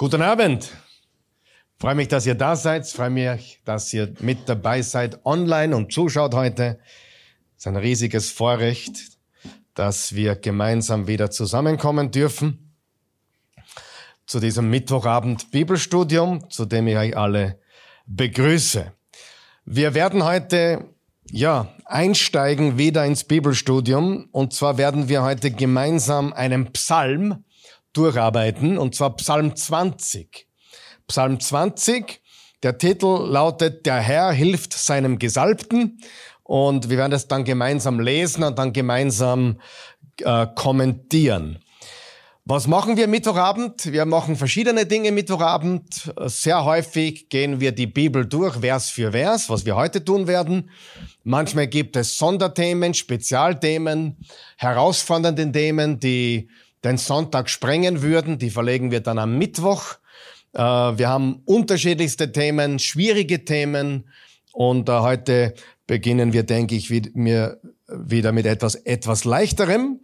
Guten Abend. Freue mich, dass ihr da seid. Freue mich, dass ihr mit dabei seid online und zuschaut heute. Es ist ein riesiges Vorrecht, dass wir gemeinsam wieder zusammenkommen dürfen zu diesem Mittwochabend Bibelstudium, zu dem ich euch alle begrüße. Wir werden heute ja, einsteigen wieder ins Bibelstudium und zwar werden wir heute gemeinsam einen Psalm durcharbeiten, und zwar Psalm 20. Psalm 20, der Titel lautet, der Herr hilft seinem Gesalbten. Und wir werden das dann gemeinsam lesen und dann gemeinsam äh, kommentieren. Was machen wir Mittwochabend? Wir machen verschiedene Dinge Mittwochabend. Sehr häufig gehen wir die Bibel durch, Vers für Vers, was wir heute tun werden. Manchmal gibt es Sonderthemen, Spezialthemen, herausfordernde Themen, die den Sonntag sprengen würden. Die verlegen wir dann am Mittwoch. Äh, wir haben unterschiedlichste Themen, schwierige Themen. Und äh, heute beginnen wir, denke ich, wieder mit etwas, etwas leichterem.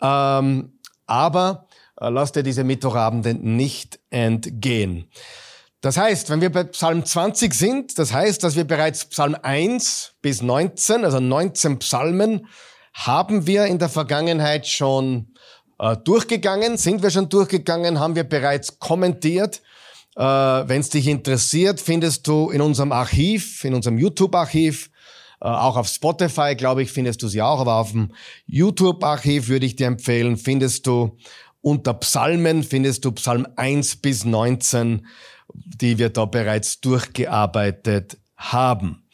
Ähm, aber äh, lasst ihr diese Mittwochabende nicht entgehen. Das heißt, wenn wir bei Psalm 20 sind, das heißt, dass wir bereits Psalm 1 bis 19, also 19 Psalmen, haben wir in der Vergangenheit schon äh, durchgegangen, sind wir schon durchgegangen, haben wir bereits kommentiert. Äh, Wenn es dich interessiert, findest du in unserem Archiv, in unserem YouTube-Archiv, äh, auch auf Spotify, glaube ich, findest du sie auch, aber auf dem YouTube-Archiv würde ich dir empfehlen, findest du unter Psalmen, findest du Psalm 1 bis 19, die wir da bereits durchgearbeitet haben.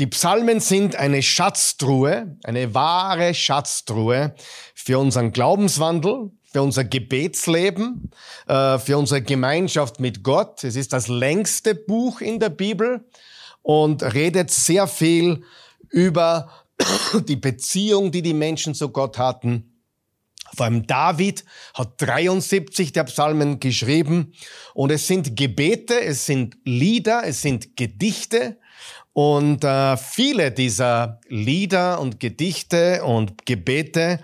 Die Psalmen sind eine Schatztruhe, eine wahre Schatztruhe für unseren Glaubenswandel, für unser Gebetsleben, äh, für unsere Gemeinschaft mit Gott. Es ist das längste Buch in der Bibel und redet sehr viel über die Beziehung, die die Menschen zu Gott hatten. Vor allem David hat 73 der Psalmen geschrieben und es sind Gebete, es sind Lieder, es sind Gedichte und äh, viele dieser Lieder und Gedichte und Gebete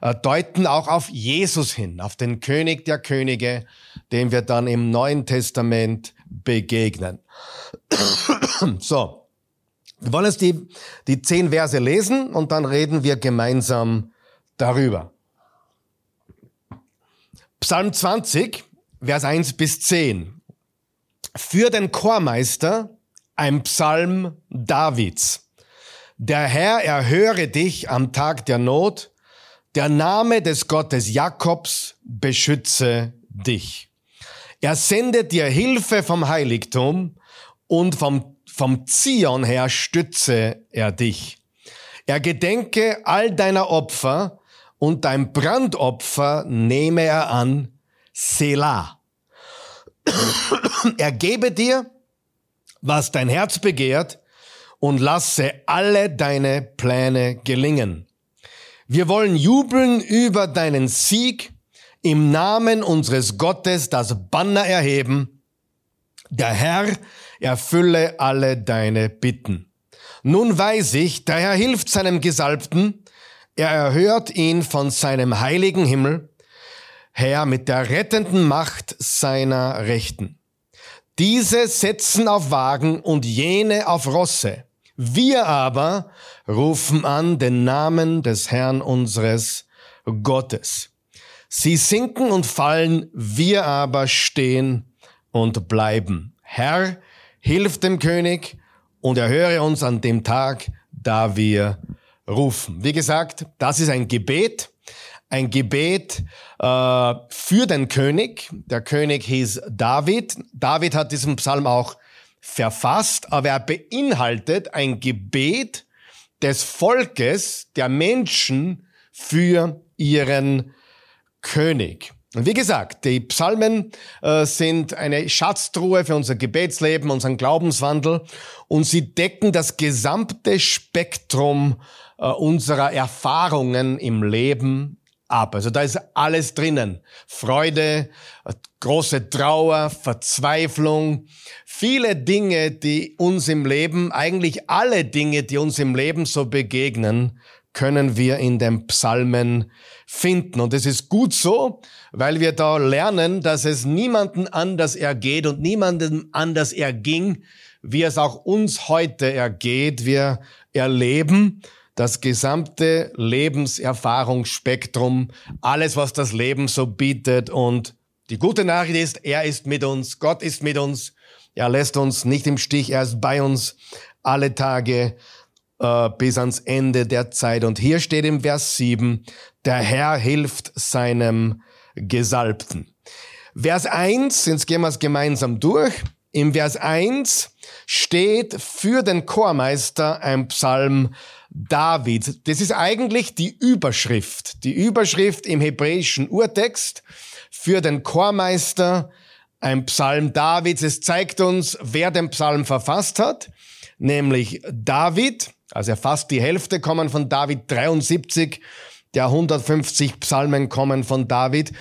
äh, deuten auch auf Jesus hin, auf den König der Könige, dem wir dann im Neuen Testament begegnen. so, wir wollen jetzt die, die zehn Verse lesen und dann reden wir gemeinsam darüber. Psalm 20, Vers 1 bis 10. Für den Chormeister ein Psalm Davids. Der Herr erhöre dich am Tag der Not, der Name des Gottes Jakobs beschütze dich. Er sendet dir Hilfe vom Heiligtum und vom, vom Zion her stütze er dich. Er gedenke all deiner Opfer und dein Brandopfer nehme er an, Selah. er gebe dir was dein Herz begehrt und lasse alle deine Pläne gelingen. Wir wollen jubeln über deinen Sieg, im Namen unseres Gottes das Banner erheben. Der Herr erfülle alle deine Bitten. Nun weiß ich, der Herr hilft seinem Gesalbten, er erhört ihn von seinem heiligen Himmel, Herr, mit der rettenden Macht seiner Rechten. Diese setzen auf Wagen und jene auf Rosse. Wir aber rufen an den Namen des Herrn unseres Gottes. Sie sinken und fallen, wir aber stehen und bleiben. Herr, hilf dem König und erhöre uns an dem Tag, da wir rufen. Wie gesagt, das ist ein Gebet, ein Gebet äh, für den König. Der König hieß David. David hat diesen Psalm auch verfasst, aber er beinhaltet ein Gebet des Volkes, der Menschen für ihren König. Und wie gesagt, die Psalmen äh, sind eine Schatztruhe für unser Gebetsleben, unseren Glaubenswandel und sie decken das gesamte Spektrum äh, unserer Erfahrungen im Leben ab. Also da ist alles drinnen. Freude, große Trauer, Verzweiflung, viele Dinge, die uns im Leben, eigentlich alle Dinge, die uns im Leben so begegnen, können wir in den Psalmen finden. Und es ist gut so, weil wir da lernen, dass es niemanden anders ergeht und niemandem anders erging, wie es auch uns heute ergeht. Wir erleben das gesamte Lebenserfahrungsspektrum, alles, was das Leben so bietet. Und die gute Nachricht ist, er ist mit uns, Gott ist mit uns, er lässt uns nicht im Stich, er ist bei uns alle Tage äh, bis ans Ende der Zeit. Und hier steht im Vers 7, der Herr hilft seinem Gesalbten. Vers 1, jetzt gehen wir es gemeinsam durch. Im Vers 1 steht für den Chormeister ein Psalm David. Das ist eigentlich die Überschrift. Die Überschrift im hebräischen Urtext für den Chormeister ein Psalm Davids. Es zeigt uns, wer den Psalm verfasst hat, nämlich David. Also fast die Hälfte kommen von David, 73 der 150 Psalmen kommen von David.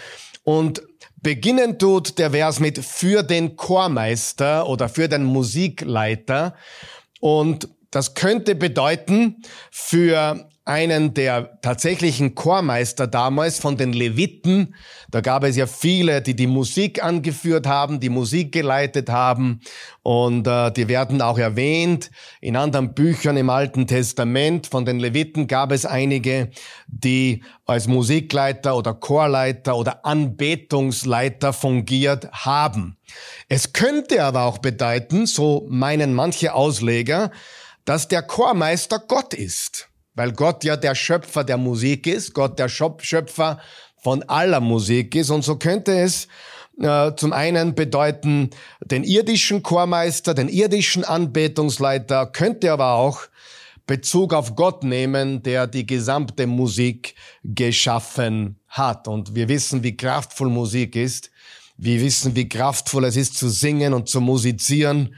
Und beginnen tut der Vers mit für den Chormeister oder für den Musikleiter. Und das könnte bedeuten für einen der tatsächlichen Chormeister damals von den Leviten. Da gab es ja viele, die die Musik angeführt haben, die Musik geleitet haben und äh, die werden auch erwähnt. In anderen Büchern im Alten Testament von den Leviten gab es einige, die als Musikleiter oder Chorleiter oder Anbetungsleiter fungiert haben. Es könnte aber auch bedeuten, so meinen manche Ausleger, dass der Chormeister Gott ist weil Gott ja der Schöpfer der Musik ist, Gott der Schöpfer von aller Musik ist. Und so könnte es äh, zum einen bedeuten den irdischen Chormeister, den irdischen Anbetungsleiter, könnte aber auch Bezug auf Gott nehmen, der die gesamte Musik geschaffen hat. Und wir wissen, wie kraftvoll Musik ist. Wir wissen, wie kraftvoll es ist zu singen und zu musizieren.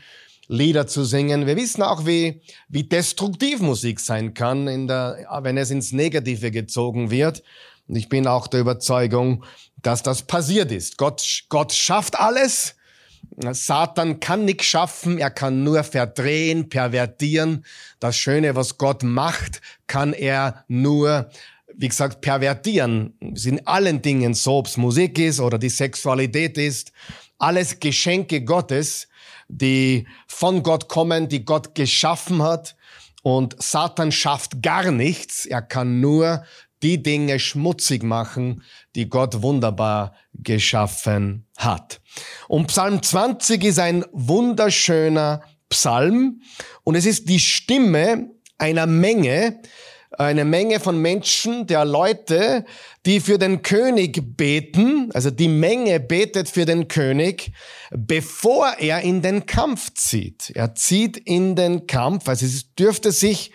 Lieder zu singen. Wir wissen auch, wie, wie destruktiv Musik sein kann, in der, wenn es ins Negative gezogen wird. Und ich bin auch der Überzeugung, dass das passiert ist. Gott, Gott schafft alles. Satan kann nichts schaffen, er kann nur verdrehen, pervertieren. Das Schöne, was Gott macht, kann er nur, wie gesagt, pervertieren. Es in allen Dingen so, ob es Musik ist oder die Sexualität ist. Alles Geschenke Gottes die von Gott kommen, die Gott geschaffen hat. Und Satan schafft gar nichts. Er kann nur die Dinge schmutzig machen, die Gott wunderbar geschaffen hat. Und Psalm 20 ist ein wunderschöner Psalm und es ist die Stimme einer Menge, eine Menge von Menschen, der Leute, die für den König beten, also die Menge betet für den König, bevor er in den Kampf zieht. Er zieht in den Kampf, also es dürfte sich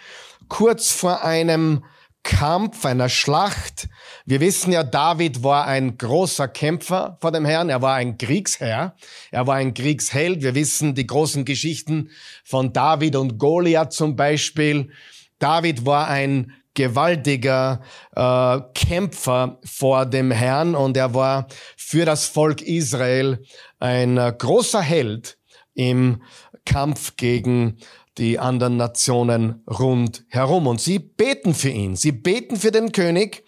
kurz vor einem Kampf, einer Schlacht. Wir wissen ja, David war ein großer Kämpfer vor dem Herrn. Er war ein Kriegsherr. Er war ein Kriegsheld. Wir wissen die großen Geschichten von David und Goliath zum Beispiel. David war ein gewaltiger äh, Kämpfer vor dem Herrn und er war für das Volk Israel ein äh, großer Held im Kampf gegen die anderen Nationen rundherum. Und sie beten für ihn. Sie beten für den König,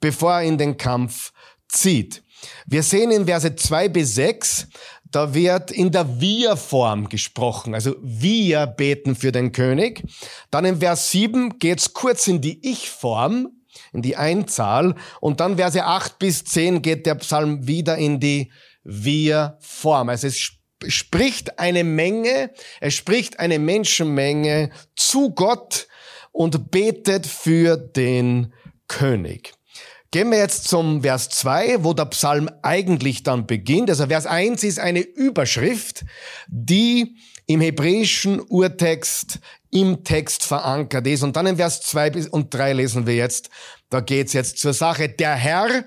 bevor er in den Kampf zieht. Wir sehen in Verse 2 bis 6, da wird in der Wir-Form gesprochen. Also wir beten für den König. Dann in Vers 7 geht's kurz in die Ich-Form, in die Einzahl. Und dann Verse 8 bis 10 geht der Psalm wieder in die Wir-Form. Also es spricht eine Menge, es spricht eine Menschenmenge zu Gott und betet für den König. Gehen wir jetzt zum Vers 2, wo der Psalm eigentlich dann beginnt. Also Vers 1 ist eine Überschrift, die im hebräischen Urtext im Text verankert ist. Und dann in Vers 2 und 3 lesen wir jetzt, da geht's jetzt zur Sache. Der Herr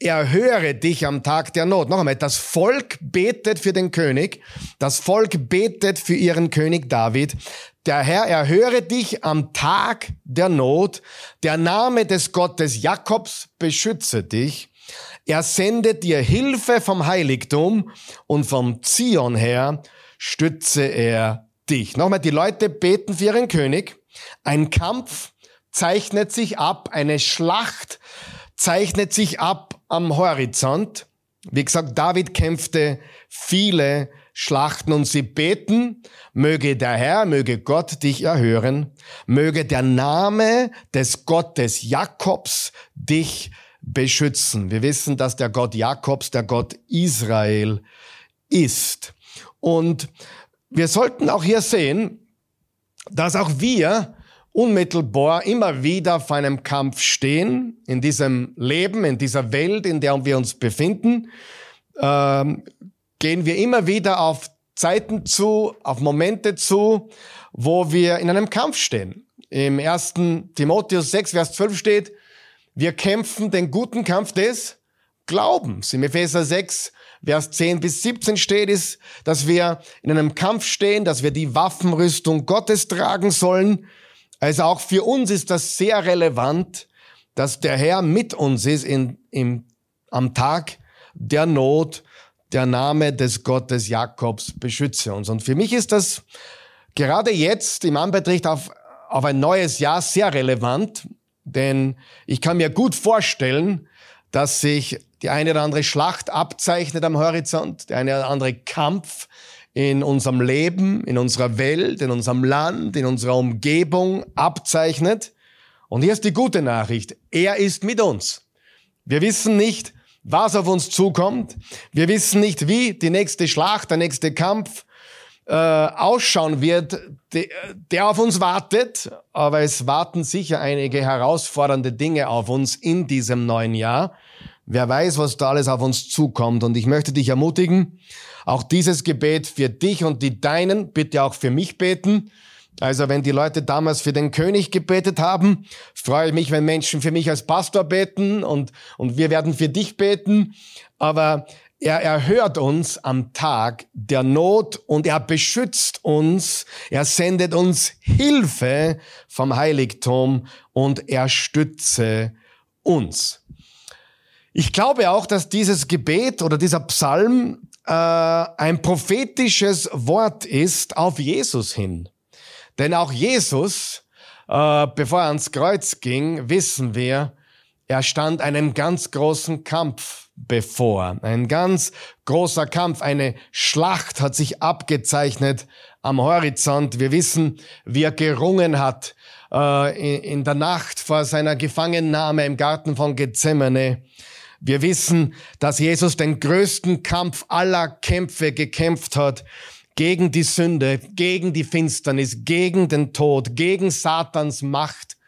erhöre dich am Tag der Not. Noch einmal, das Volk betet für den König, das Volk betet für ihren König David. Der Herr erhöre dich am Tag der Not. Der Name des Gottes Jakobs beschütze dich. Er sendet dir Hilfe vom Heiligtum und vom Zion her stütze er dich. Nochmal, die Leute beten für ihren König. Ein Kampf zeichnet sich ab, eine Schlacht zeichnet sich ab am Horizont. Wie gesagt, David kämpfte viele Schlachten und sie beten, möge der Herr, möge Gott dich erhören, möge der Name des Gottes Jakobs dich beschützen. Wir wissen, dass der Gott Jakobs der Gott Israel ist. Und wir sollten auch hier sehen, dass auch wir unmittelbar immer wieder vor einem Kampf stehen, in diesem Leben, in dieser Welt, in der wir uns befinden, ähm, gehen wir immer wieder auf Zeiten zu, auf Momente zu, wo wir in einem Kampf stehen. Im ersten Timotheus 6, Vers 12 steht, wir kämpfen den guten Kampf des Glaubens. Im Epheser 6, Vers 10 bis 17 steht es, dass wir in einem Kampf stehen, dass wir die Waffenrüstung Gottes tragen sollen, also auch für uns ist das sehr relevant, dass der Herr mit uns ist in, im, am Tag der Not. Der Name des Gottes Jakobs beschütze uns. Und für mich ist das gerade jetzt im Anbetracht auf, auf ein neues Jahr sehr relevant, denn ich kann mir gut vorstellen, dass sich die eine oder andere Schlacht abzeichnet am Horizont, der eine oder andere Kampf, in unserem Leben, in unserer Welt, in unserem Land, in unserer Umgebung abzeichnet. Und hier ist die gute Nachricht. Er ist mit uns. Wir wissen nicht, was auf uns zukommt. Wir wissen nicht, wie die nächste Schlacht, der nächste Kampf äh, ausschauen wird, de, der auf uns wartet. Aber es warten sicher einige herausfordernde Dinge auf uns in diesem neuen Jahr. Wer weiß, was da alles auf uns zukommt. Und ich möchte dich ermutigen, auch dieses Gebet für dich und die Deinen, bitte auch für mich beten. Also wenn die Leute damals für den König gebetet haben, freue ich mich, wenn Menschen für mich als Pastor beten und, und wir werden für dich beten. Aber er erhört uns am Tag der Not und er beschützt uns. Er sendet uns Hilfe vom Heiligtum und er stütze uns. Ich glaube auch, dass dieses Gebet oder dieser Psalm äh, ein prophetisches Wort ist auf Jesus hin. Denn auch Jesus, äh, bevor er ans Kreuz ging, wissen wir, er stand einem ganz großen Kampf bevor. Ein ganz großer Kampf, eine Schlacht hat sich abgezeichnet am Horizont. Wir wissen, wie er gerungen hat äh, in, der Nacht vor seiner Gefangennahme im Garten von Gethsemane. Wir wissen, dass Jesus den größten Kampf aller Kämpfe gekämpft hat gegen die Sünde, gegen die Finsternis, gegen den Tod, gegen Satans Macht.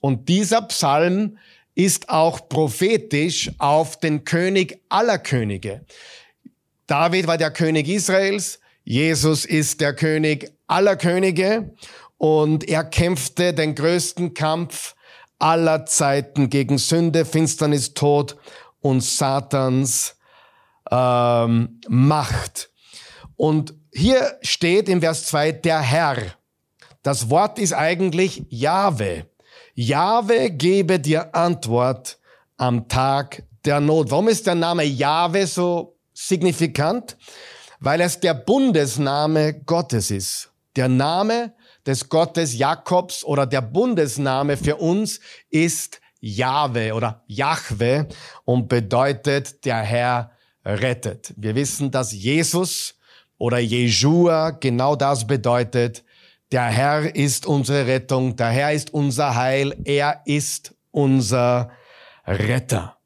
Und dieser Psalm ist auch prophetisch auf den König aller Könige. David war der König Israels, Jesus ist der König aller Könige und er kämpfte den größten Kampf aller Zeiten gegen Sünde, Finsternis, Tod und Satans ähm, Macht. Und hier steht im Vers 2 der Herr. Das Wort ist eigentlich Jahwe. Jahwe gebe dir Antwort am Tag der Not. Warum ist der Name Jahwe so signifikant? Weil es der Bundesname Gottes ist. Der Name des Gottes Jakobs oder der Bundesname für uns ist Jahwe oder Jahwe und bedeutet der Herr rettet. Wir wissen, dass Jesus oder Jeshua genau das bedeutet. Der Herr ist unsere Rettung, der Herr ist unser Heil, er ist unser Retter.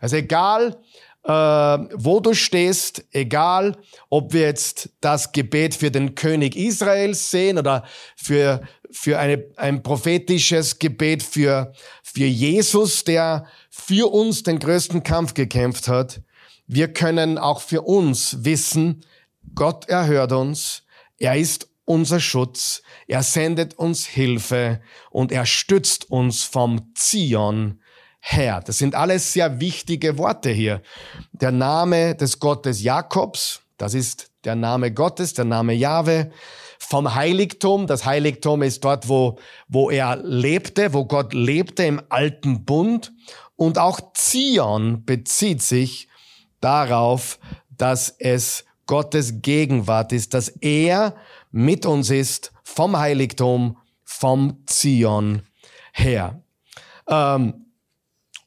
Also egal, äh, wo du stehst, egal ob wir jetzt das Gebet für den König Israels sehen oder für, für eine, ein prophetisches Gebet für, für Jesus, der für uns den größten Kampf gekämpft hat, wir können auch für uns wissen, Gott erhört uns, er ist unser Schutz, er sendet uns Hilfe und er stützt uns vom Zion Herr. Das sind alles sehr wichtige Worte hier. Der Name des Gottes Jakobs, das ist der Name Gottes, der Name Jahwe. Vom Heiligtum, das Heiligtum ist dort, wo, wo er lebte, wo Gott lebte im alten Bund. Und auch Zion bezieht sich darauf, dass es Gottes Gegenwart ist, dass er mit uns ist vom Heiligtum, vom Zion her. Ähm,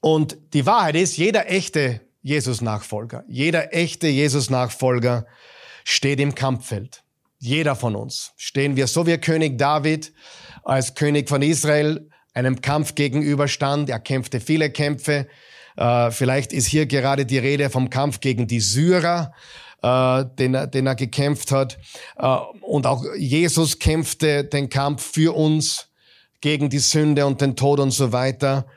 und die Wahrheit ist, jeder echte Jesus-Nachfolger, jeder echte Jesus-Nachfolger steht im Kampffeld. Jeder von uns stehen wir, so wie König David als König von Israel einem Kampf gegenüberstand. Er kämpfte viele Kämpfe. Äh, vielleicht ist hier gerade die Rede vom Kampf gegen die Syrer, äh, den, er, den er gekämpft hat. Äh, und auch Jesus kämpfte den Kampf für uns gegen die Sünde und den Tod und so weiter.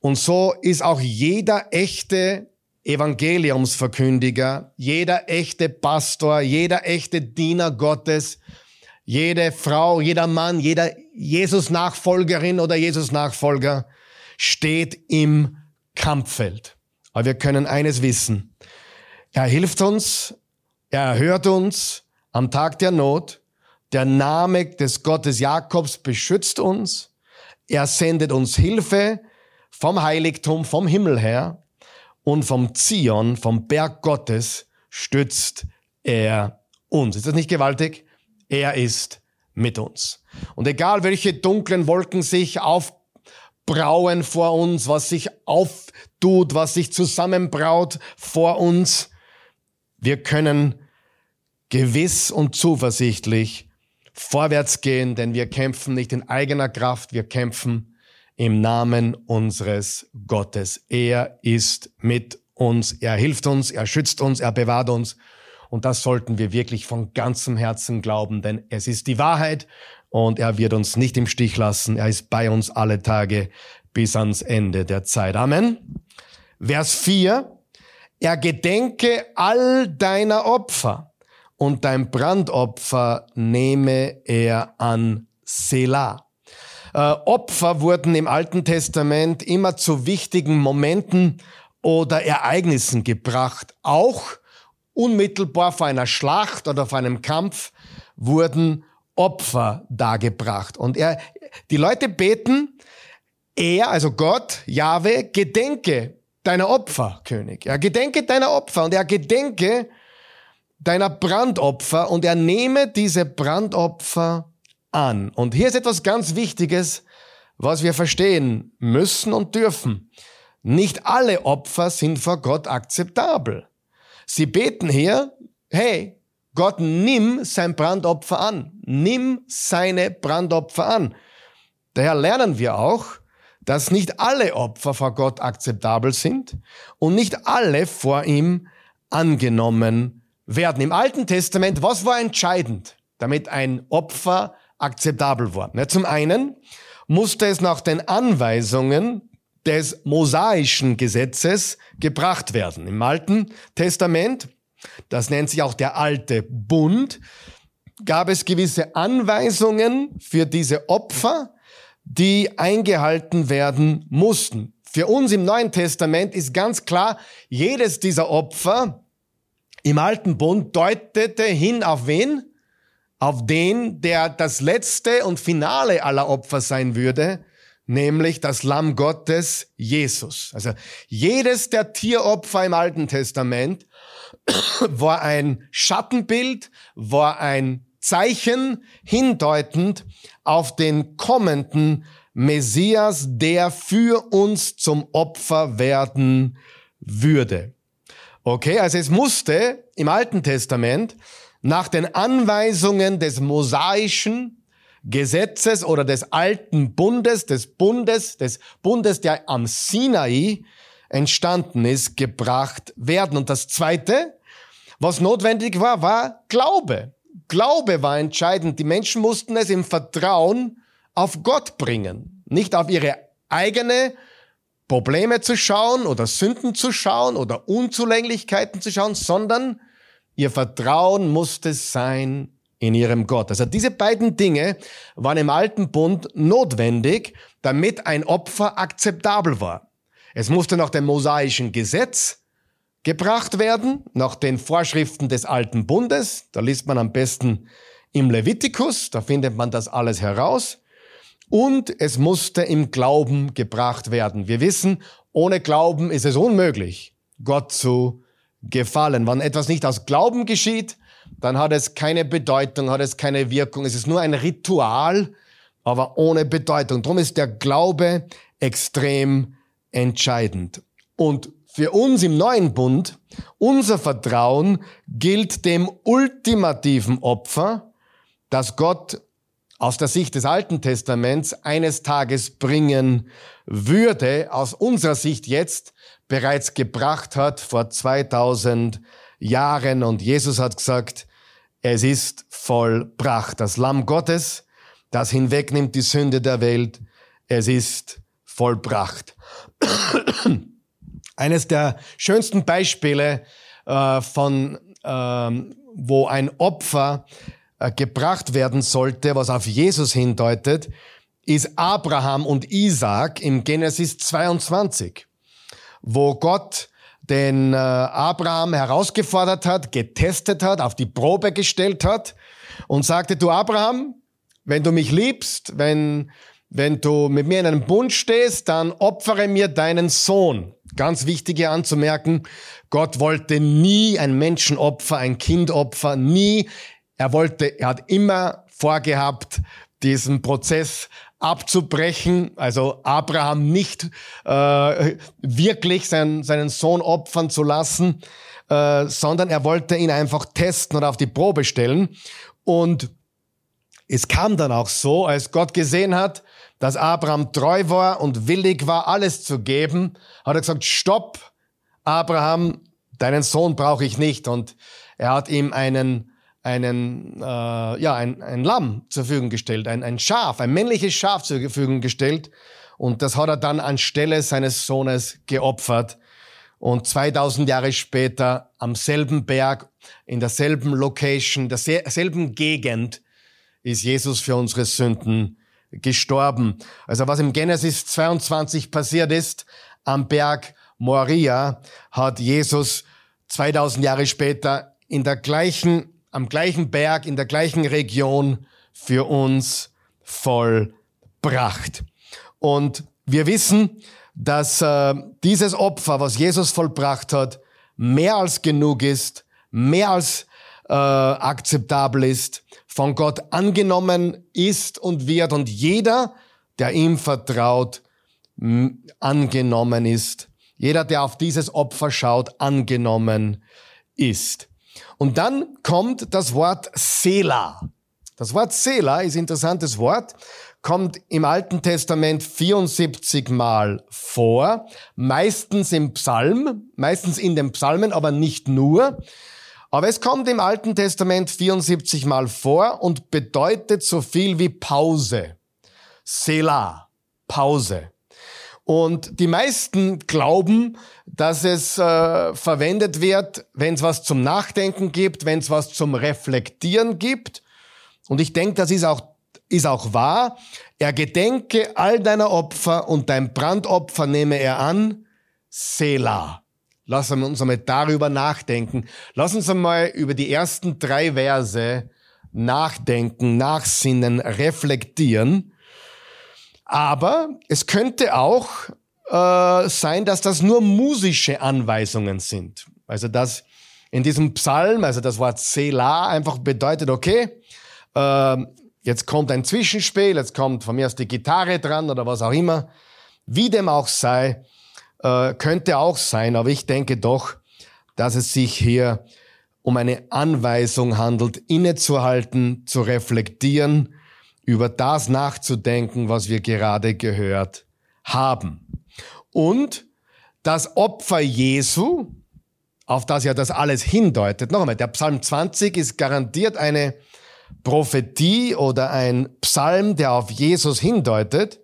Und so ist auch jeder echte Evangeliumsverkündiger, jeder echte Pastor, jeder echte Diener Gottes, jede Frau, jeder Mann, jeder Jesus-Nachfolgerin oder Jesus-Nachfolger steht im Kampffeld. Aber wir können eines wissen. Er hilft uns, er hört uns am Tag der Not. Der Name des Gottes Jakobs beschützt uns. Er sendet uns Hilfe vom Heiligtum, vom Himmel her und vom Zion, vom Berg Gottes, stützt er uns. Ist das nicht gewaltig? Er ist mit uns. Und egal welche dunklen Wolken sich aufbrauen vor uns, was sich auftut, was sich zusammenbraut vor uns, wir können gewiss und zuversichtlich vorwärts gehen, denn wir kämpfen nicht in eigener Kraft, wir kämpfen im Namen unseres Gottes. Er ist mit uns, er hilft uns, er schützt uns, er bewahrt uns. Und das sollten wir wirklich von ganzem Herzen glauben, denn es ist die Wahrheit und er wird uns nicht im Stich lassen. Er ist bei uns alle Tage bis ans Ende der Zeit. Amen. Vers 4. Er gedenke all deiner Opfer und dein Brandopfer nehme er an Selah. Äh, Opfer wurden im Alten Testament immer zu wichtigen Momenten oder Ereignissen gebracht. Auch unmittelbar vor einer Schlacht oder vor einem Kampf wurden Opfer dargebracht. Und er, die Leute beten, er, also Gott, Jahwe, gedenke deiner Opfer, König. Er gedenke deiner Opfer und er gedenke deiner Brandopfer und er nehme diese Brandopfer an. Und hier ist etwas ganz Wichtiges, was wir verstehen müssen und dürfen. Nicht alle Opfer sind vor Gott akzeptabel. Sie beten hier, hey, Gott, nimm sein Brandopfer an. Nimm seine Brandopfer an. Daher lernen wir auch, dass nicht alle Opfer vor Gott akzeptabel sind und nicht alle vor ihm angenommen werden. Im Alten Testament, was war entscheidend, damit ein Opfer akzeptabel war. Zum einen musste es nach den Anweisungen des mosaischen Gesetzes gebracht werden. Im Alten Testament, das nennt sich auch der alte Bund, gab es gewisse Anweisungen für diese Opfer, die eingehalten werden mussten. Für uns im Neuen Testament ist ganz klar, jedes dieser Opfer im alten Bund deutete hin auf wen? Auf den, der das letzte und Finale aller Opfer sein würde, nämlich das Lamm Gottes, Jesus. Also jedes der Tieropfer im Alten Testament war ein Schattenbild, war ein Zeichen hindeutend auf den kommenden Messias, der für uns zum Opfer werden würde. Okay, also es musste im Alten Testament nach den Anweisungen des mosaischen Gesetzes oder des alten Bundes, des Bundes, des Bundes, der am Sinai entstanden ist, gebracht werden. Und das Zweite, was notwendig war, war Glaube. Glaube war entscheidend. Die Menschen mussten es im Vertrauen auf Gott bringen, nicht auf ihre eigene Probleme zu schauen oder Sünden zu schauen oder Unzulänglichkeiten zu schauen, sondern Ihr Vertrauen musste sein in ihrem Gott. Also diese beiden Dinge waren im alten Bund notwendig, damit ein Opfer akzeptabel war. Es musste nach dem mosaischen Gesetz gebracht werden, nach den Vorschriften des alten Bundes. Da liest man am besten im Levitikus, da findet man das alles heraus. Und es musste im Glauben gebracht werden. Wir wissen, ohne Glauben ist es unmöglich, Gott zu gefallen. Wenn etwas nicht aus Glauben geschieht, dann hat es keine Bedeutung, hat es keine Wirkung. Es ist nur ein Ritual, aber ohne Bedeutung. Darum ist der Glaube extrem entscheidend. Und für uns im neuen Bund, unser Vertrauen gilt dem ultimativen Opfer, das Gott aus der Sicht des Alten Testaments eines Tages bringen würde, aus unserer Sicht jetzt bereits gebracht hat vor 2000 Jahren. Und Jesus hat gesagt, es ist vollbracht. Das Lamm Gottes, das hinwegnimmt die Sünde der Welt, es ist vollbracht. Eines der schönsten Beispiele äh, von, ähm, wo ein Opfer gebracht werden sollte, was auf Jesus hindeutet, ist Abraham und Isaac im Genesis 22, wo Gott den äh, Abraham herausgefordert hat, getestet hat, auf die Probe gestellt hat und sagte, du Abraham, wenn du mich liebst, wenn, wenn du mit mir in einem Bund stehst, dann opfere mir deinen Sohn. Ganz wichtig hier anzumerken, Gott wollte nie ein Menschenopfer, ein Kindopfer, nie er wollte, er hat immer vorgehabt, diesen Prozess abzubrechen, also Abraham nicht äh, wirklich seinen, seinen Sohn opfern zu lassen, äh, sondern er wollte ihn einfach testen und auf die Probe stellen. Und es kam dann auch so, als Gott gesehen hat, dass Abraham treu war und willig war, alles zu geben, hat er gesagt, stopp, Abraham, deinen Sohn brauche ich nicht. Und er hat ihm einen einen, äh, ja, ein, ein Lamm zur Verfügung gestellt, ein, ein Schaf, ein männliches Schaf zur Verfügung gestellt. Und das hat er dann anstelle seines Sohnes geopfert. Und 2000 Jahre später am selben Berg, in derselben Location, derselben Gegend ist Jesus für unsere Sünden gestorben. Also was im Genesis 22 passiert ist, am Berg Moria, hat Jesus 2000 Jahre später in der gleichen am gleichen Berg, in der gleichen Region für uns vollbracht. Und wir wissen, dass äh, dieses Opfer, was Jesus vollbracht hat, mehr als genug ist, mehr als äh, akzeptabel ist, von Gott angenommen ist und wird und jeder, der ihm vertraut, angenommen ist. Jeder, der auf dieses Opfer schaut, angenommen ist. Und dann kommt das Wort Sela. Das Wort Sela ist ein interessantes Wort, kommt im Alten Testament 74 Mal vor, meistens im Psalm, meistens in den Psalmen, aber nicht nur. Aber es kommt im Alten Testament 74 Mal vor und bedeutet so viel wie Pause. Sela, Pause. Und die meisten glauben, dass es äh, verwendet wird, wenn es was zum Nachdenken gibt, wenn es was zum Reflektieren gibt. Und ich denke, das ist auch, ist auch wahr. Er gedenke all deiner Opfer und dein Brandopfer nehme er an. Sela. Lassen wir uns einmal darüber nachdenken. Lass uns einmal über die ersten drei Verse nachdenken, nachsinnen, reflektieren. Aber es könnte auch äh, sein, dass das nur musische Anweisungen sind. Also dass in diesem Psalm, also das Wort Selah einfach bedeutet, okay, äh, jetzt kommt ein Zwischenspiel, jetzt kommt von mir aus die Gitarre dran oder was auch immer. Wie dem auch sei, äh, könnte auch sein, aber ich denke doch, dass es sich hier um eine Anweisung handelt, innezuhalten, zu reflektieren über das nachzudenken, was wir gerade gehört haben. Und das Opfer Jesu, auf das ja das alles hindeutet, noch einmal, der Psalm 20 ist garantiert eine Prophetie oder ein Psalm, der auf Jesus hindeutet.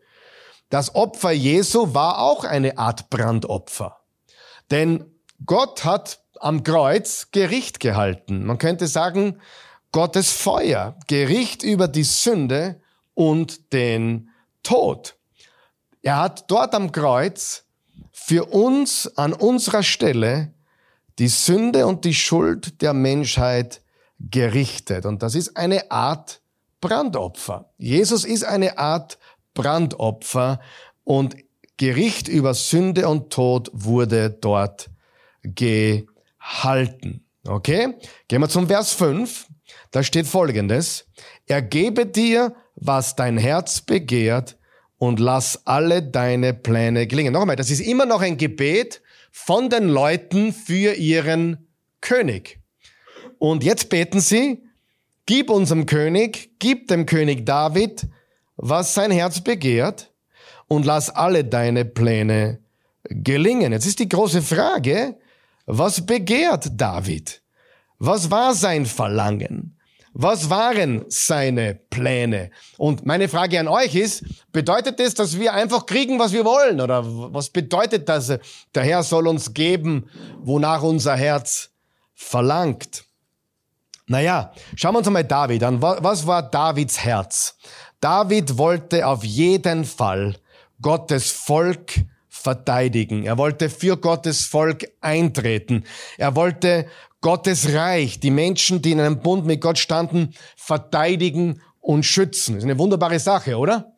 Das Opfer Jesu war auch eine Art Brandopfer. Denn Gott hat am Kreuz Gericht gehalten. Man könnte sagen, Gottes Feuer, Gericht über die Sünde und den Tod. Er hat dort am Kreuz für uns an unserer Stelle die Sünde und die Schuld der Menschheit gerichtet. Und das ist eine Art Brandopfer. Jesus ist eine Art Brandopfer und Gericht über Sünde und Tod wurde dort gehalten. Okay? Gehen wir zum Vers 5. Da steht folgendes. Er gebe dir, was dein Herz begehrt und lass alle deine Pläne gelingen. Nochmal, das ist immer noch ein Gebet von den Leuten für ihren König. Und jetzt beten sie, gib unserem König, gib dem König David, was sein Herz begehrt und lass alle deine Pläne gelingen. Jetzt ist die große Frage, was begehrt David? Was war sein Verlangen? Was waren seine Pläne? Und meine Frage an euch ist, bedeutet das, dass wir einfach kriegen, was wir wollen? Oder was bedeutet das? Der Herr soll uns geben, wonach unser Herz verlangt. Naja, schauen wir uns einmal David an. Was war Davids Herz? David wollte auf jeden Fall Gottes Volk verteidigen. Er wollte für Gottes Volk eintreten. Er wollte Gottes Reich, die Menschen, die in einem Bund mit Gott standen, verteidigen und schützen. Das ist eine wunderbare Sache, oder?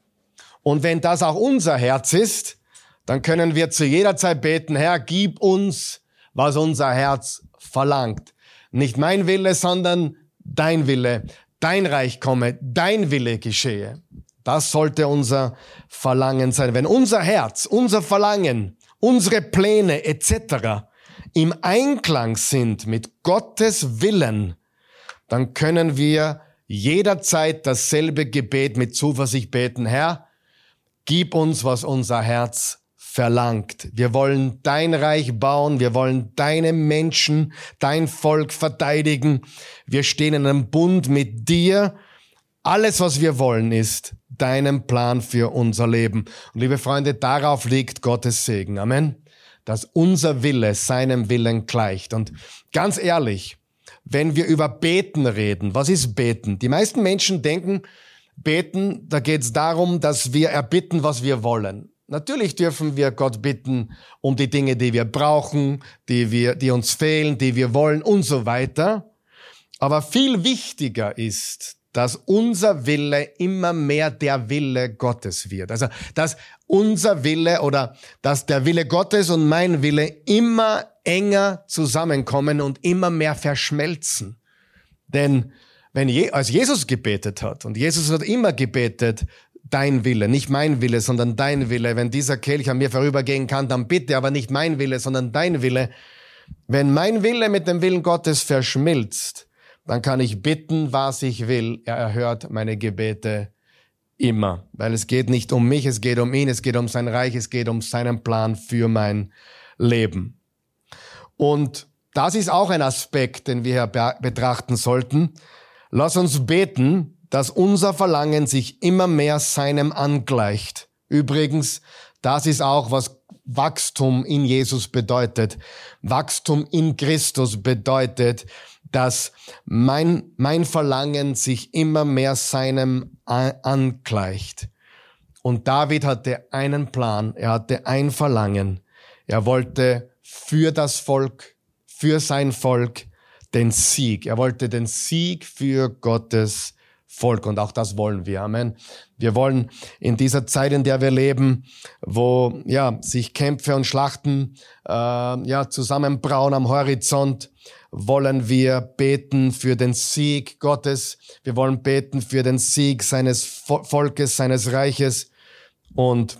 Und wenn das auch unser Herz ist, dann können wir zu jeder Zeit beten, Herr, gib uns, was unser Herz verlangt. Nicht mein Wille, sondern dein Wille. Dein Reich komme, dein Wille geschehe. Das sollte unser Verlangen sein. Wenn unser Herz, unser Verlangen, unsere Pläne etc im Einklang sind mit Gottes Willen, dann können wir jederzeit dasselbe Gebet mit Zuversicht beten. Herr, gib uns, was unser Herz verlangt. Wir wollen dein Reich bauen, wir wollen deine Menschen, dein Volk verteidigen. Wir stehen in einem Bund mit dir. Alles, was wir wollen, ist deinem Plan für unser Leben. Und liebe Freunde, darauf liegt Gottes Segen. Amen dass unser Wille seinem Willen gleicht. Und ganz ehrlich, wenn wir über Beten reden, was ist Beten? Die meisten Menschen denken, Beten, da geht es darum, dass wir erbitten, was wir wollen. Natürlich dürfen wir Gott bitten um die Dinge, die wir brauchen, die wir, die uns fehlen, die wir wollen und so weiter. Aber viel wichtiger ist, dass unser Wille immer mehr der Wille Gottes wird. Also, dass unser Wille oder dass der Wille Gottes und mein Wille immer enger zusammenkommen und immer mehr verschmelzen. Denn wenn Je als Jesus gebetet hat, und Jesus hat immer gebetet, dein Wille, nicht mein Wille, sondern dein Wille, wenn dieser Kelch an mir vorübergehen kann, dann bitte, aber nicht mein Wille, sondern dein Wille. Wenn mein Wille mit dem Willen Gottes verschmilzt, dann kann ich bitten, was ich will. Er erhört meine Gebete immer, weil es geht nicht um mich, es geht um ihn, es geht um sein Reich, es geht um seinen Plan für mein Leben. Und das ist auch ein Aspekt, den wir hier betrachten sollten. Lass uns beten, dass unser Verlangen sich immer mehr seinem angleicht. Übrigens, das ist auch, was Wachstum in Jesus bedeutet. Wachstum in Christus bedeutet, dass mein, mein Verlangen sich immer mehr seinem angleicht. Und David hatte einen Plan, er hatte ein Verlangen. Er wollte für das Volk, für sein Volk den Sieg. Er wollte den Sieg für Gottes Volk. Und auch das wollen wir. Amen. Wir wollen in dieser Zeit, in der wir leben, wo ja sich Kämpfe und Schlachten äh, ja zusammenbrauen am Horizont, wollen wir beten für den Sieg Gottes. Wir wollen beten für den Sieg seines Volkes, seines Reiches und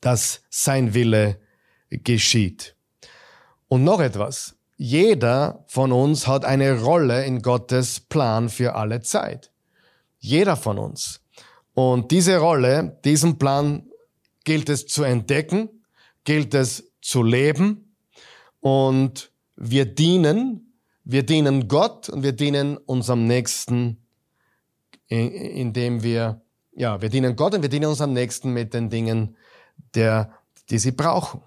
dass sein Wille geschieht. Und noch etwas. Jeder von uns hat eine Rolle in Gottes Plan für alle Zeit. Jeder von uns. Und diese Rolle, diesen Plan gilt es zu entdecken, gilt es zu leben und wir dienen, wir dienen Gott und wir dienen unserem Nächsten, indem wir, ja, wir dienen Gott und wir dienen unserem Nächsten mit den Dingen, der, die sie brauchen.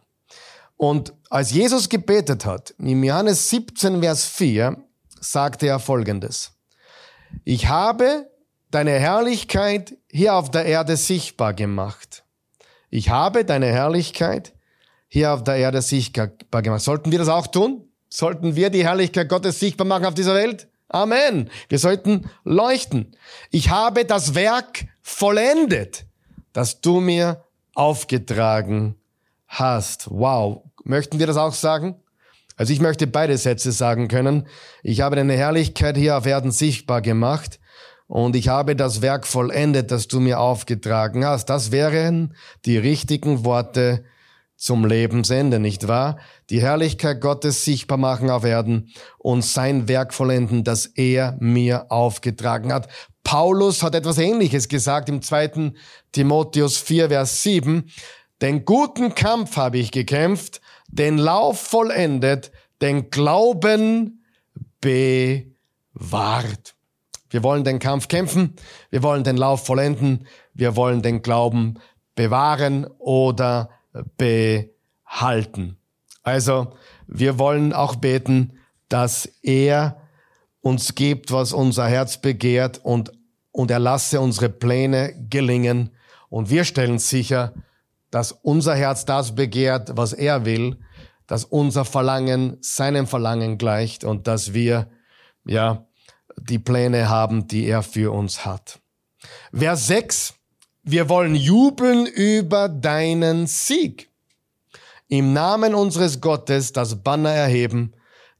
Und als Jesus gebetet hat, im Johannes 17, Vers 4, sagte er Folgendes. Ich habe deine Herrlichkeit hier auf der Erde sichtbar gemacht. Ich habe deine Herrlichkeit hier auf der Erde sichtbar gemacht. Sollten wir das auch tun? Sollten wir die Herrlichkeit Gottes sichtbar machen auf dieser Welt? Amen. Wir sollten leuchten. Ich habe das Werk vollendet, das du mir aufgetragen hast. Wow. Möchten wir das auch sagen? Also ich möchte beide Sätze sagen können. Ich habe deine Herrlichkeit hier auf Erden sichtbar gemacht und ich habe das Werk vollendet, das du mir aufgetragen hast. Das wären die richtigen Worte zum Lebensende, nicht wahr? Die Herrlichkeit Gottes sichtbar machen auf Erden und sein Werk vollenden, das er mir aufgetragen hat. Paulus hat etwas Ähnliches gesagt im zweiten Timotheus 4, Vers 7. Den guten Kampf habe ich gekämpft, den Lauf vollendet, den Glauben bewahrt. Wir wollen den Kampf kämpfen, wir wollen den Lauf vollenden, wir wollen den Glauben bewahren oder behalten. Also wir wollen auch beten, dass er uns gibt, was unser Herz begehrt und, und er lasse unsere Pläne gelingen. Und wir stellen sicher, dass unser Herz das begehrt, was er will, dass unser Verlangen seinem Verlangen gleicht und dass wir, ja, die Pläne haben, die er für uns hat. Vers 6. Wir wollen jubeln über deinen Sieg. Im Namen unseres Gottes das Banner erheben.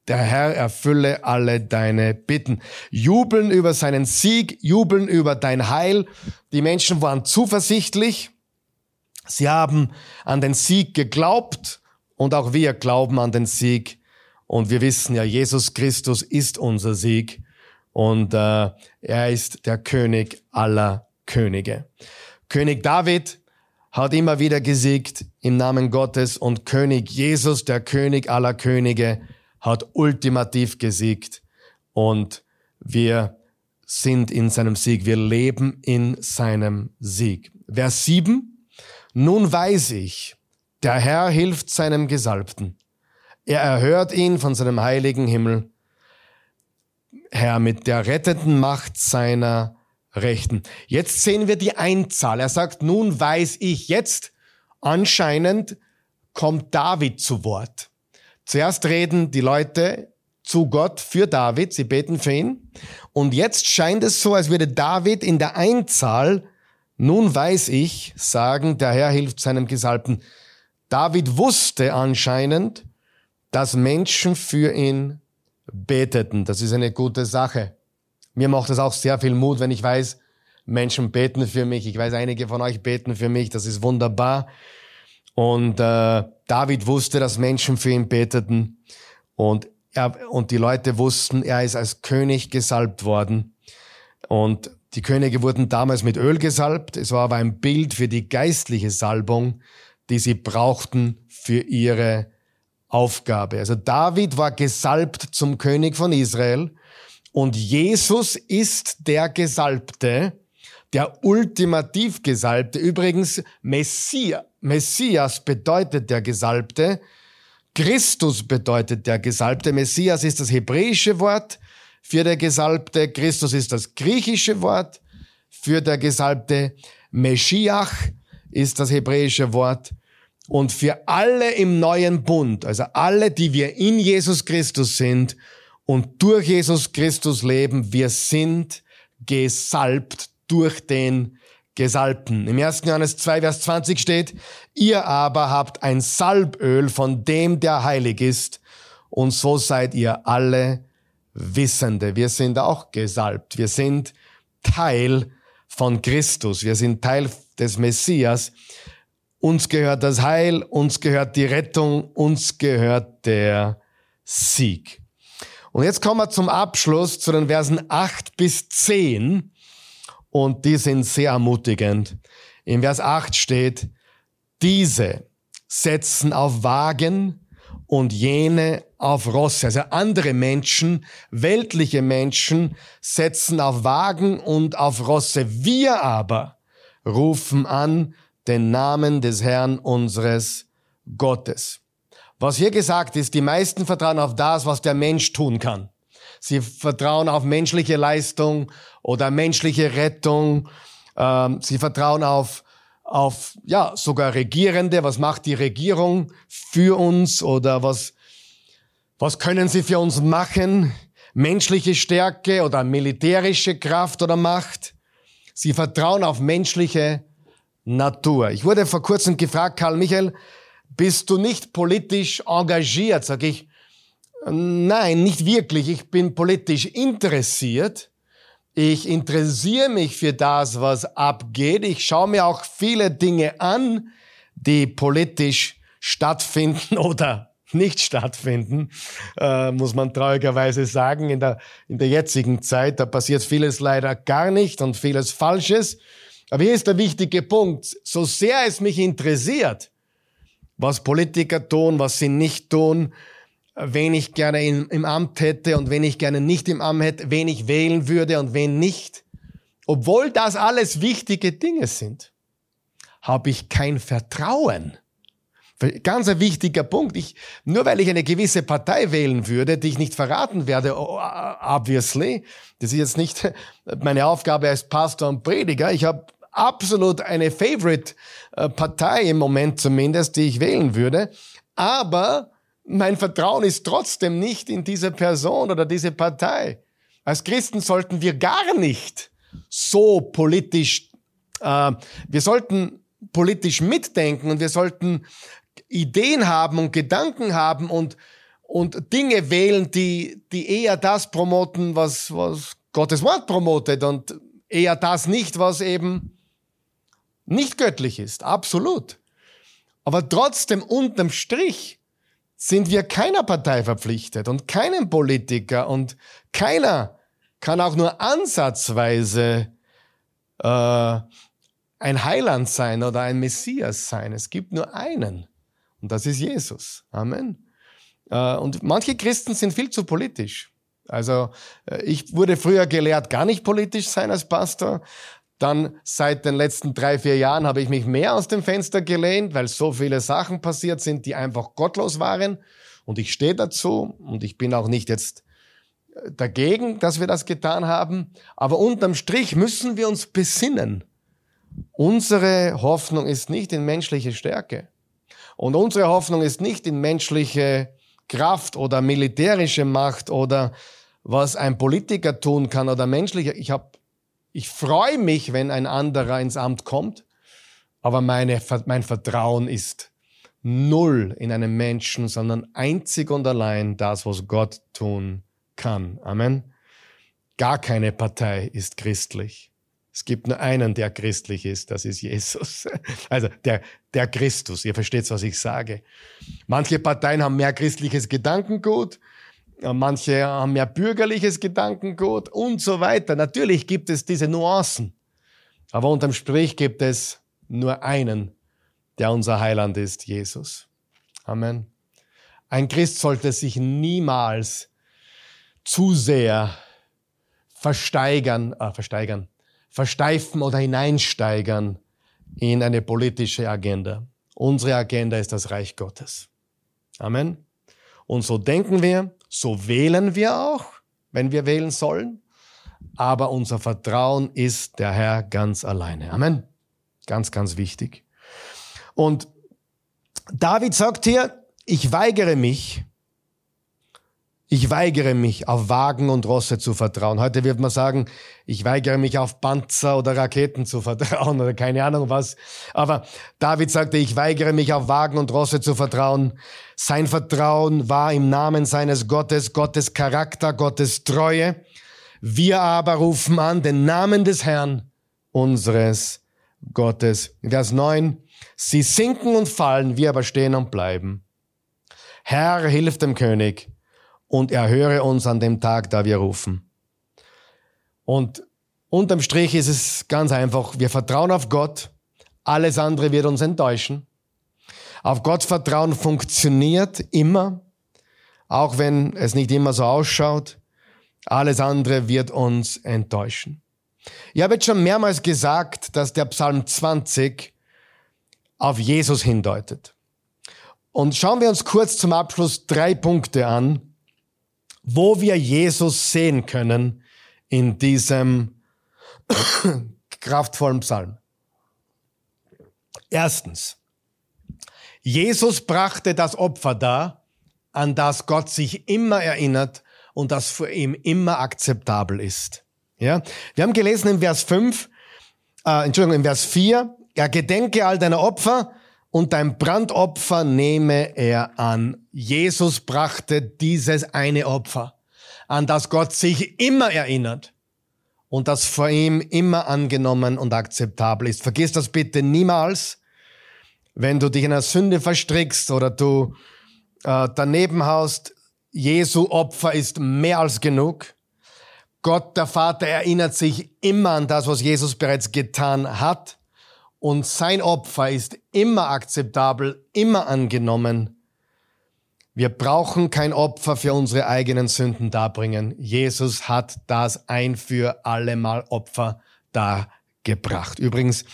Der Herr erfülle alle deine Bitten. Jubeln über seinen Sieg, jubeln über dein Heil. Die Menschen waren zuversichtlich. Sie haben an den Sieg geglaubt und auch wir glauben an den Sieg. Und wir wissen ja, Jesus Christus ist unser Sieg und äh, er ist der König aller Könige. König David hat immer wieder gesiegt im Namen Gottes und König Jesus, der König aller Könige, hat ultimativ gesiegt und wir sind in seinem Sieg, wir leben in seinem Sieg. Vers 7, nun weiß ich, der Herr hilft seinem Gesalbten. Er erhört ihn von seinem heiligen Himmel. Herr, mit der rettenden Macht seiner Rechten. Jetzt sehen wir die Einzahl. Er sagt, nun weiß ich jetzt, anscheinend kommt David zu Wort. Zuerst reden die Leute zu Gott für David, sie beten für ihn. Und jetzt scheint es so, als würde David in der Einzahl, nun weiß ich, sagen, der Herr hilft seinem Gesalbten. David wusste anscheinend, dass Menschen für ihn beteten. Das ist eine gute Sache. Mir macht es auch sehr viel Mut, wenn ich weiß, Menschen beten für mich. Ich weiß, einige von euch beten für mich. Das ist wunderbar. Und äh, David wusste, dass Menschen für ihn beteten. Und, er, und die Leute wussten, er ist als König gesalbt worden. Und die Könige wurden damals mit Öl gesalbt. Es war aber ein Bild für die geistliche Salbung, die sie brauchten für ihre Aufgabe. Also David war gesalbt zum König von Israel und Jesus ist der Gesalbte, der ultimativ Gesalbte. Übrigens, Messias, Messias bedeutet der Gesalbte. Christus bedeutet der Gesalbte. Messias ist das hebräische Wort für der Gesalbte. Christus ist das griechische Wort für der Gesalbte. Meschiach ist das hebräische Wort. Und für alle im neuen Bund, also alle, die wir in Jesus Christus sind, und durch Jesus Christus leben. Wir sind gesalbt durch den Gesalbten. Im 1. Johannes 2, Vers 20 steht, ihr aber habt ein Salböl von dem, der heilig ist, und so seid ihr alle Wissende. Wir sind auch gesalbt. Wir sind Teil von Christus. Wir sind Teil des Messias. Uns gehört das Heil, uns gehört die Rettung, uns gehört der Sieg. Und jetzt kommen wir zum Abschluss zu den Versen 8 bis 10. Und die sind sehr ermutigend. Im Vers 8 steht, diese setzen auf Wagen und jene auf Rosse. Also andere Menschen, weltliche Menschen setzen auf Wagen und auf Rosse. Wir aber rufen an den Namen des Herrn unseres Gottes. Was hier gesagt ist, die meisten vertrauen auf das, was der Mensch tun kann. Sie vertrauen auf menschliche Leistung oder menschliche Rettung. Ähm, sie vertrauen auf, auf, ja, sogar Regierende. Was macht die Regierung für uns oder was, was können sie für uns machen? Menschliche Stärke oder militärische Kraft oder Macht. Sie vertrauen auf menschliche Natur. Ich wurde vor kurzem gefragt, Karl Michael, bist du nicht politisch engagiert? Sag ich, nein, nicht wirklich. Ich bin politisch interessiert, Ich interessiere mich für das, was abgeht. Ich schaue mir auch viele Dinge an, die politisch stattfinden oder nicht stattfinden, äh, muss man traurigerweise sagen. In der, in der jetzigen Zeit, da passiert vieles leider gar nicht und vieles Falsches. Aber hier ist der wichtige Punkt. So sehr es mich interessiert, was Politiker tun, was sie nicht tun, wen ich gerne in, im Amt hätte und wen ich gerne nicht im Amt hätte, wen ich wählen würde und wen nicht. Obwohl das alles wichtige Dinge sind, habe ich kein Vertrauen. Ganz ein wichtiger Punkt. Ich, nur weil ich eine gewisse Partei wählen würde, die ich nicht verraten werde, obviously, das ist jetzt nicht meine Aufgabe als Pastor und Prediger. Ich habe absolut eine Favorite-Partei im Moment zumindest, die ich wählen würde. Aber mein Vertrauen ist trotzdem nicht in diese Person oder diese Partei. Als Christen sollten wir gar nicht so politisch, äh, wir sollten politisch mitdenken und wir sollten Ideen haben und Gedanken haben und, und Dinge wählen, die, die eher das promoten, was, was Gottes Wort promotet und eher das nicht, was eben nicht göttlich ist. Absolut. Aber trotzdem unterm Strich sind wir keiner Partei verpflichtet und keinem Politiker und keiner kann auch nur ansatzweise äh, ein Heiland sein oder ein Messias sein. Es gibt nur einen und das ist Jesus. Amen. Äh, und manche Christen sind viel zu politisch. Also äh, ich wurde früher gelehrt, gar nicht politisch sein als Pastor. Dann seit den letzten drei, vier Jahren habe ich mich mehr aus dem Fenster gelehnt, weil so viele Sachen passiert sind, die einfach gottlos waren. Und ich stehe dazu und ich bin auch nicht jetzt äh, dagegen, dass wir das getan haben. Aber unterm Strich müssen wir uns besinnen. Unsere Hoffnung ist nicht in menschliche Stärke. Und unsere Hoffnung ist nicht in menschliche Kraft oder militärische Macht oder was ein Politiker tun kann oder menschliche. Ich habe ich freue mich, wenn ein anderer ins Amt kommt, aber meine, mein Vertrauen ist null in einen Menschen, sondern einzig und allein das, was Gott tun kann. Amen. Gar keine Partei ist christlich. Es gibt nur einen, der christlich ist, das ist Jesus. Also der, der Christus. Ihr versteht, was ich sage. Manche Parteien haben mehr christliches Gedankengut, manche haben mehr bürgerliches Gedankengut und so weiter. Natürlich gibt es diese Nuancen, aber unterm Strich gibt es nur einen, der unser Heiland ist, Jesus. Amen. Ein Christ sollte sich niemals zu sehr versteigern, äh, versteigern, versteifen oder hineinsteigern in eine politische Agenda. Unsere Agenda ist das Reich Gottes. Amen. Und so denken wir, so wählen wir auch, wenn wir wählen sollen. Aber unser Vertrauen ist der Herr ganz alleine. Amen. Ganz, ganz wichtig. Und David sagt hier, ich weigere mich, ich weigere mich, auf Wagen und Rosse zu vertrauen. Heute wird man sagen, ich weigere mich, auf Panzer oder Raketen zu vertrauen oder keine Ahnung was. Aber David sagte, ich weigere mich, auf Wagen und Rosse zu vertrauen. Sein Vertrauen war im Namen seines Gottes, Gottes Charakter, Gottes Treue. Wir aber rufen an den Namen des Herrn, unseres Gottes. Vers 9. Sie sinken und fallen, wir aber stehen und bleiben. Herr, hilf dem König und erhöre uns an dem Tag, da wir rufen. Und unterm Strich ist es ganz einfach, wir vertrauen auf Gott, alles andere wird uns enttäuschen. Auf Gott vertrauen funktioniert immer, auch wenn es nicht immer so ausschaut. Alles andere wird uns enttäuschen. Ich habe jetzt schon mehrmals gesagt, dass der Psalm 20 auf Jesus hindeutet. Und schauen wir uns kurz zum Abschluss drei Punkte an, wo wir Jesus sehen können in diesem kraftvollen Psalm. Erstens, Jesus brachte das Opfer dar, an das Gott sich immer erinnert und das für ihn immer akzeptabel ist. Ja, wir haben gelesen im Vers 5, äh, Entschuldigung, im Vers 4, er gedenke all deiner Opfer, und dein Brandopfer nehme er an. Jesus brachte dieses eine Opfer, an das Gott sich immer erinnert und das vor ihm immer angenommen und akzeptabel ist. Vergiss das bitte niemals, wenn du dich in einer Sünde verstrickst oder du äh, daneben haust. Jesu Opfer ist mehr als genug. Gott, der Vater, erinnert sich immer an das, was Jesus bereits getan hat. Und sein Opfer ist immer akzeptabel, immer angenommen. Wir brauchen kein Opfer für unsere eigenen Sünden darbringen. Jesus hat das ein für allemal Opfer dargebracht. Übrigens,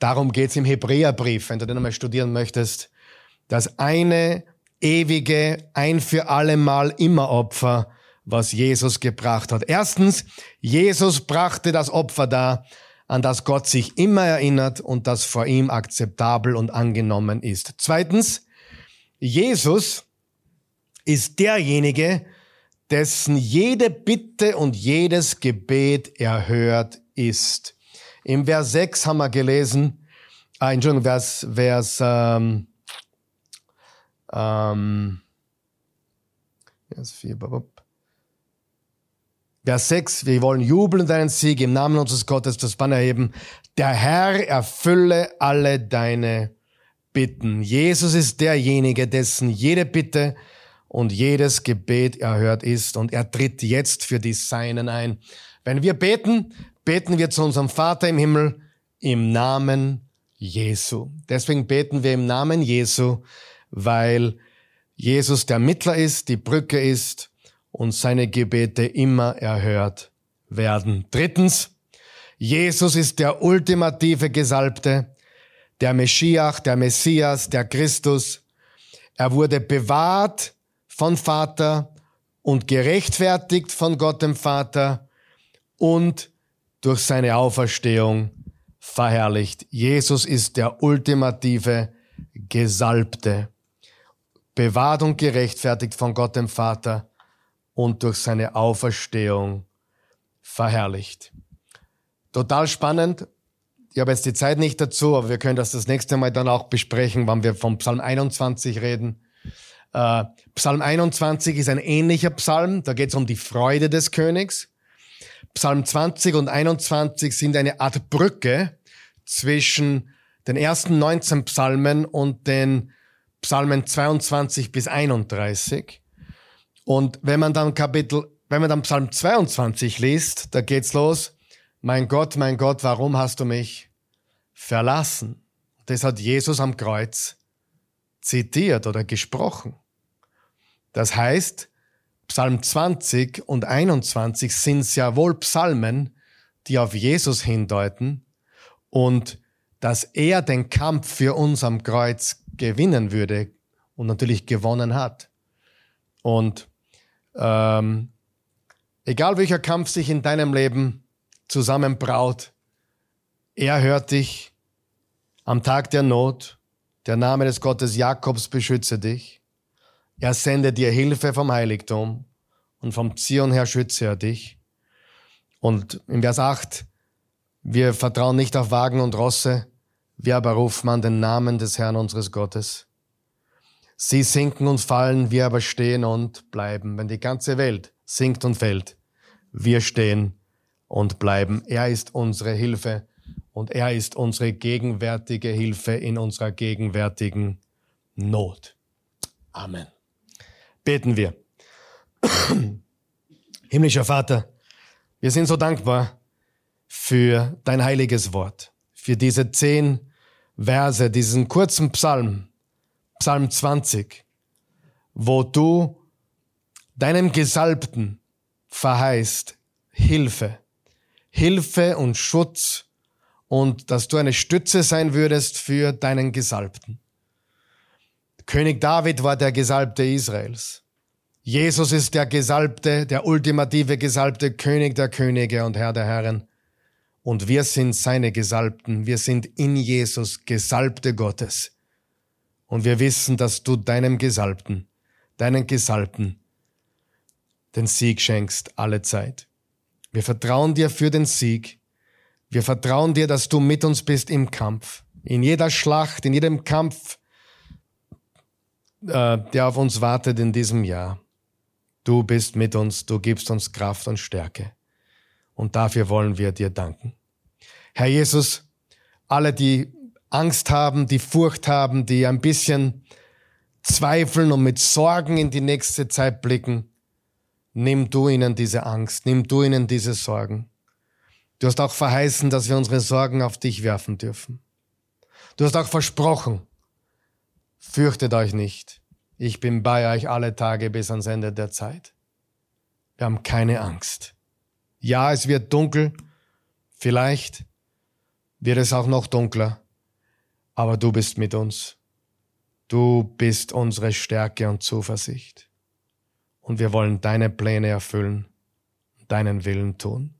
darum geht's im Hebräerbrief, wenn du den einmal studieren möchtest. Das eine ewige, ein für allemal immer Opfer, was Jesus gebracht hat. Erstens, Jesus brachte das Opfer dar, an das Gott sich immer erinnert und das vor ihm akzeptabel und angenommen ist. Zweitens, Jesus ist derjenige, dessen jede Bitte und jedes Gebet erhört ist. Im Vers 6 haben wir gelesen, ah, Entschuldigung, Vers, Vers, ähm, ähm, Vers 4, Vers 6, wir wollen jubeln deinen Sieg im Namen unseres Gottes das Banner heben. Der Herr erfülle alle deine Bitten. Jesus ist derjenige, dessen jede Bitte und jedes Gebet erhört ist und er tritt jetzt für die Seinen ein. Wenn wir beten, beten wir zu unserem Vater im Himmel im Namen Jesu. Deswegen beten wir im Namen Jesu, weil Jesus der Mittler ist, die Brücke ist und seine Gebete immer erhört werden. Drittens, Jesus ist der ultimative Gesalbte, der Meschiach, der Messias, der Christus. Er wurde bewahrt von Vater und gerechtfertigt von Gott dem Vater und durch seine Auferstehung verherrlicht. Jesus ist der ultimative Gesalbte, bewahrt und gerechtfertigt von Gott dem Vater und durch seine Auferstehung verherrlicht. Total spannend. Ich habe jetzt die Zeit nicht dazu, aber wir können das das nächste Mal dann auch besprechen, wann wir vom Psalm 21 reden. Äh, Psalm 21 ist ein ähnlicher Psalm, da geht es um die Freude des Königs. Psalm 20 und 21 sind eine Art Brücke zwischen den ersten 19 Psalmen und den Psalmen 22 bis 31. Und wenn man dann Kapitel, wenn man dann Psalm 22 liest, da geht's los. Mein Gott, mein Gott, warum hast du mich verlassen? Das hat Jesus am Kreuz zitiert oder gesprochen. Das heißt, Psalm 20 und 21 sind sehr wohl Psalmen, die auf Jesus hindeuten und dass er den Kampf für uns am Kreuz gewinnen würde und natürlich gewonnen hat. Und ähm, egal welcher Kampf sich in deinem Leben zusammenbraut, er hört dich am Tag der Not. Der Name des Gottes Jakobs beschütze dich. Er sende dir Hilfe vom Heiligtum und vom Zion her schütze er dich. Und im Vers 8, wir vertrauen nicht auf Wagen und Rosse, wir aber rufen an den Namen des Herrn unseres Gottes. Sie sinken und fallen, wir aber stehen und bleiben. Wenn die ganze Welt sinkt und fällt, wir stehen und bleiben. Er ist unsere Hilfe und er ist unsere gegenwärtige Hilfe in unserer gegenwärtigen Not. Amen. Beten wir. Himmlischer Vater, wir sind so dankbar für dein heiliges Wort, für diese zehn Verse, diesen kurzen Psalm, Psalm 20, wo du deinem Gesalbten verheißt Hilfe, Hilfe und Schutz und dass du eine Stütze sein würdest für deinen Gesalbten. König David war der Gesalbte Israels. Jesus ist der Gesalbte, der ultimative Gesalbte, König der Könige und Herr der Herren. Und wir sind seine Gesalbten. Wir sind in Jesus Gesalbte Gottes. Und wir wissen, dass du deinem Gesalbten, deinen Gesalbten, den Sieg schenkst alle Zeit. Wir vertrauen dir für den Sieg. Wir vertrauen dir, dass du mit uns bist im Kampf. In jeder Schlacht, in jedem Kampf, äh, der auf uns wartet in diesem Jahr. Du bist mit uns, du gibst uns Kraft und Stärke. Und dafür wollen wir dir danken. Herr Jesus, alle, die Angst haben, die Furcht haben, die ein bisschen zweifeln und mit Sorgen in die nächste Zeit blicken, nimm du ihnen diese Angst, nimm du ihnen diese Sorgen. Du hast auch verheißen, dass wir unsere Sorgen auf dich werfen dürfen. Du hast auch versprochen, fürchtet euch nicht, ich bin bei euch alle Tage bis ans Ende der Zeit. Wir haben keine Angst. Ja, es wird dunkel, vielleicht wird es auch noch dunkler, aber du bist mit uns. Du bist unsere Stärke und Zuversicht. Und wir wollen deine Pläne erfüllen, deinen Willen tun.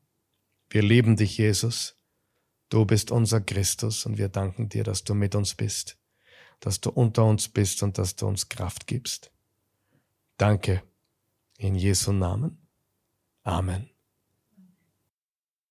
Wir lieben dich, Jesus. Du bist unser Christus und wir danken dir, dass du mit uns bist, dass du unter uns bist und dass du uns Kraft gibst. Danke. In Jesu Namen. Amen.